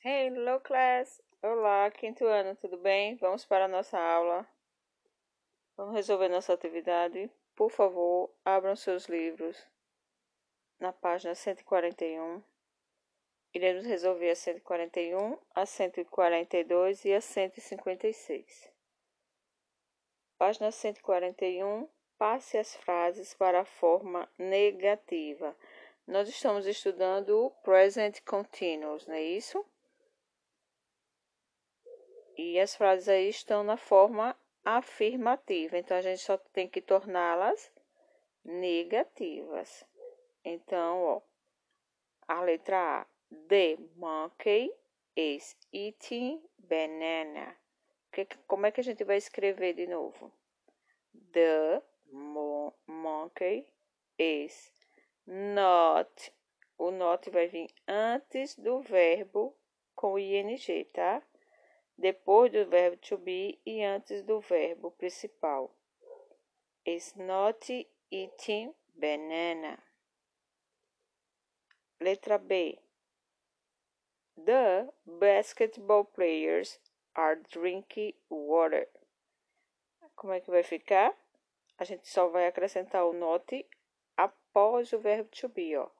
Hello, class! Olá, quinto ano, tudo bem? Vamos para a nossa aula. Vamos resolver nossa atividade. Por favor, abram seus livros na página 141. Iremos resolver a 141, a 142 e a 156. Página 141. Passe as frases para a forma negativa. Nós estamos estudando o present continuous, não é isso? E as frases aí estão na forma afirmativa, então a gente só tem que torná-las negativas. Então, ó, a letra A, the monkey is eating banana. Como é que a gente vai escrever de novo? The monkey is not. O not vai vir antes do verbo com ing, tá? Depois do verbo to be e antes do verbo principal. Is not eating banana. Letra B. The basketball players are drinking water. Como é que vai ficar? A gente só vai acrescentar o not após o verbo to be, ó.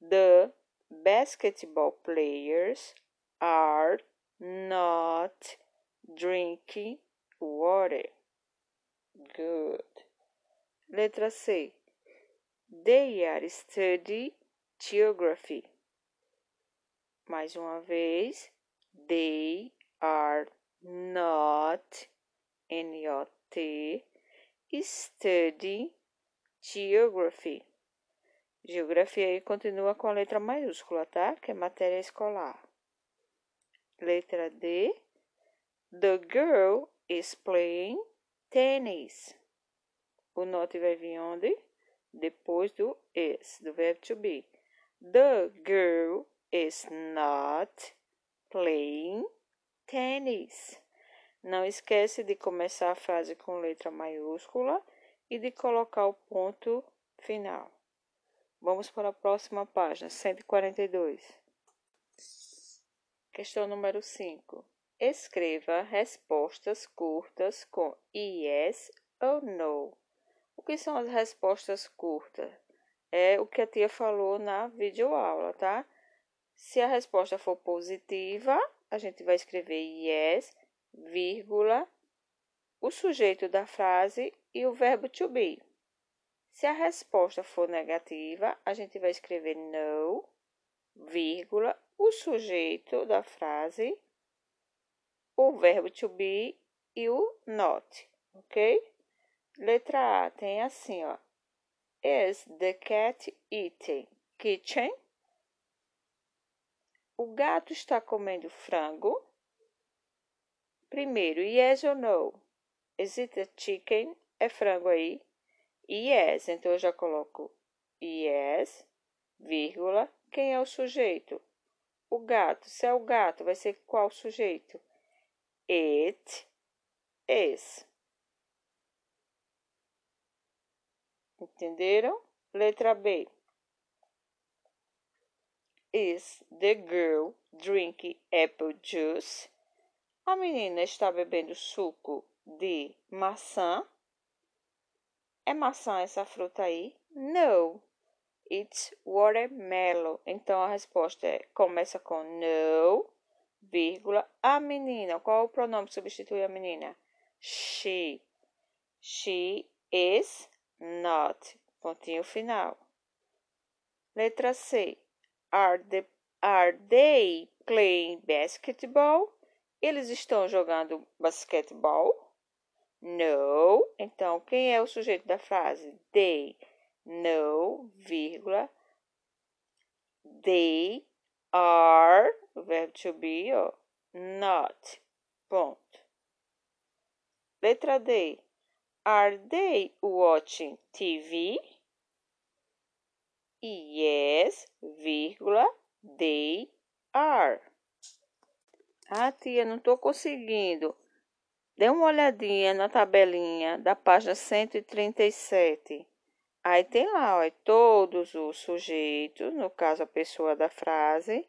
The basketball players are not drinking water. Good. Letra C. They are studying geography. Mais uma vez. They are not N-O-T studying geography. Geografia aí continua com a letra maiúscula, tá? Que é matéria escolar. Letra D. The girl is playing tennis. O not vai vir onde? Depois do is, do verbo to be. The girl is not playing tennis. Não esquece de começar a frase com letra maiúscula e de colocar o ponto final. Vamos para a próxima página, 142. Questão número 5. Escreva respostas curtas com yes ou no. O que são as respostas curtas? É o que a tia falou na videoaula, tá? Se a resposta for positiva, a gente vai escrever yes, vírgula, o sujeito da frase e o verbo to be. Se a resposta for negativa, a gente vai escrever no, vírgula, o sujeito da frase, o verbo to be e o not, ok? Letra A tem assim, ó. Is the cat eating kitchen? O gato está comendo frango? Primeiro, yes ou no? Is it a chicken? É frango aí? Yes, então eu já coloco yes, vírgula. Quem é o sujeito? O gato, se é o gato, vai ser qual sujeito? It is. Entenderam? Letra B. Is the girl drinking apple juice? A menina está bebendo suco de maçã. É maçã essa fruta aí? No. It's watermelon. Então a resposta é, começa com no, vírgula, a menina. Qual o pronome que substitui a menina? She. She is not. Pontinho final. Letra C. Are, the, are they playing basketball? Eles estão jogando basquetebol? No. Então, quem é o sujeito da frase? They no, vírgula, they are, o verbo to be, ó, not, ponto. Letra D. Are they watching TV? Yes, vírgula, they are. Ah, tia, não estou conseguindo. Dê uma olhadinha na tabelinha da página 137. Aí tem lá, ó, todos os sujeitos, no caso a pessoa da frase,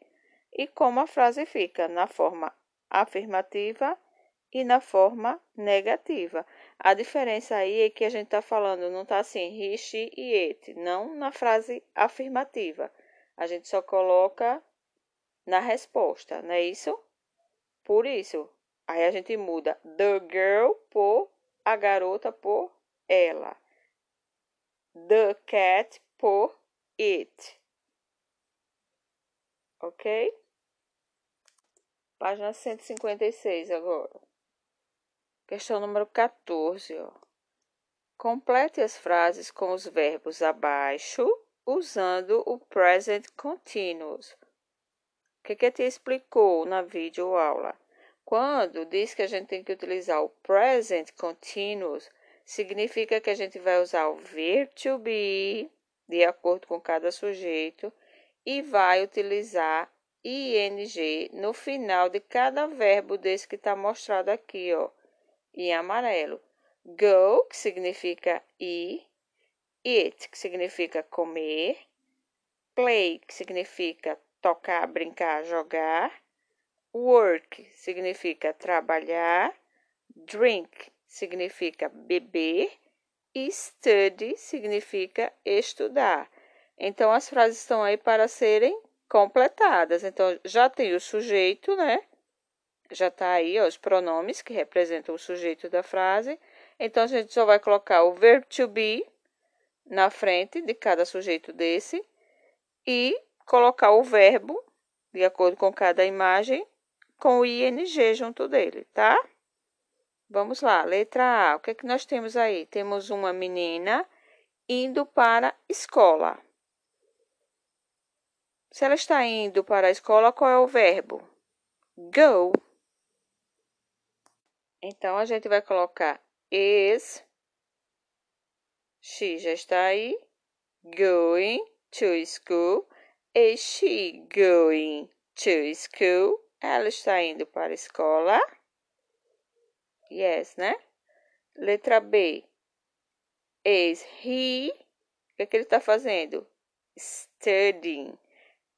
e como a frase fica na forma afirmativa e na forma negativa. A diferença aí é que a gente está falando, não está assim, he, she e it, não na frase afirmativa. A gente só coloca na resposta, não é isso? Por isso, aí a gente muda the girl por a garota por ela. The cat por it. Ok? Página 156 agora. Questão número 14. Ó. Complete as frases com os verbos abaixo usando o present continuous. O que, que a tia explicou na videoaula? Quando diz que a gente tem que utilizar o present continuous, significa que a gente vai usar o ver to be de acordo com cada sujeito e vai utilizar ing no final de cada verbo desse que está mostrado aqui, ó em amarelo. Go, que significa ir. Eat, que significa comer. Play, que significa tocar, brincar, jogar. Work significa trabalhar. Drink significa beber. E study significa estudar. Então, as frases estão aí para serem completadas. Então, já tem o sujeito, né? já está aí ó, os pronomes que representam o sujeito da frase. Então, a gente só vai colocar o verbo to be na frente de cada sujeito desse e colocar o verbo, de acordo com cada imagem, com o ing junto dele, tá? Vamos lá, letra A. O que é que nós temos aí? Temos uma menina indo para a escola. Se ela está indo para a escola, qual é o verbo? Go. Então, a gente vai colocar is, she já está aí, going to school, is she going to school? Ela está indo para a escola. Yes, né? Letra B. Is he? O que, é que ele está fazendo? Studying.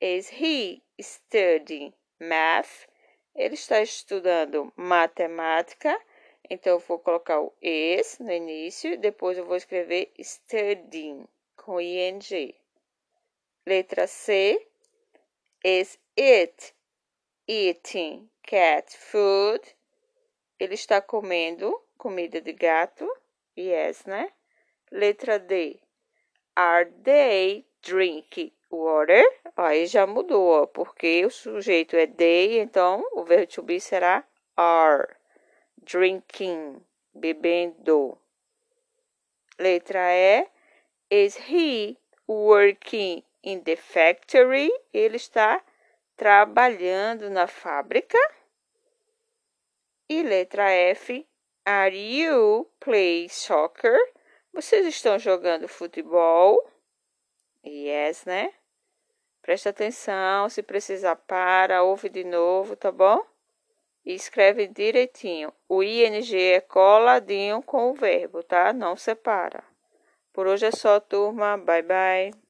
Is he studying math? Ele está estudando matemática, então eu vou colocar o es no início, depois eu vou escrever studying com ing. Letra C, is it eating cat food? Ele está comendo comida de gato? Yes, né? Letra D, are they drinking water, aí já mudou, ó, porque o sujeito é they, então o verbo to be será are. Drinking, bebendo. Letra E, is he working in the factory? Ele está trabalhando na fábrica. E letra F, are you play soccer? Vocês estão jogando futebol? Yes, né? Presta atenção, se precisar para, ouve de novo, tá bom? E escreve direitinho. O ing é coladinho com o verbo, tá? Não separa. Por hoje é só, turma. Bye, bye.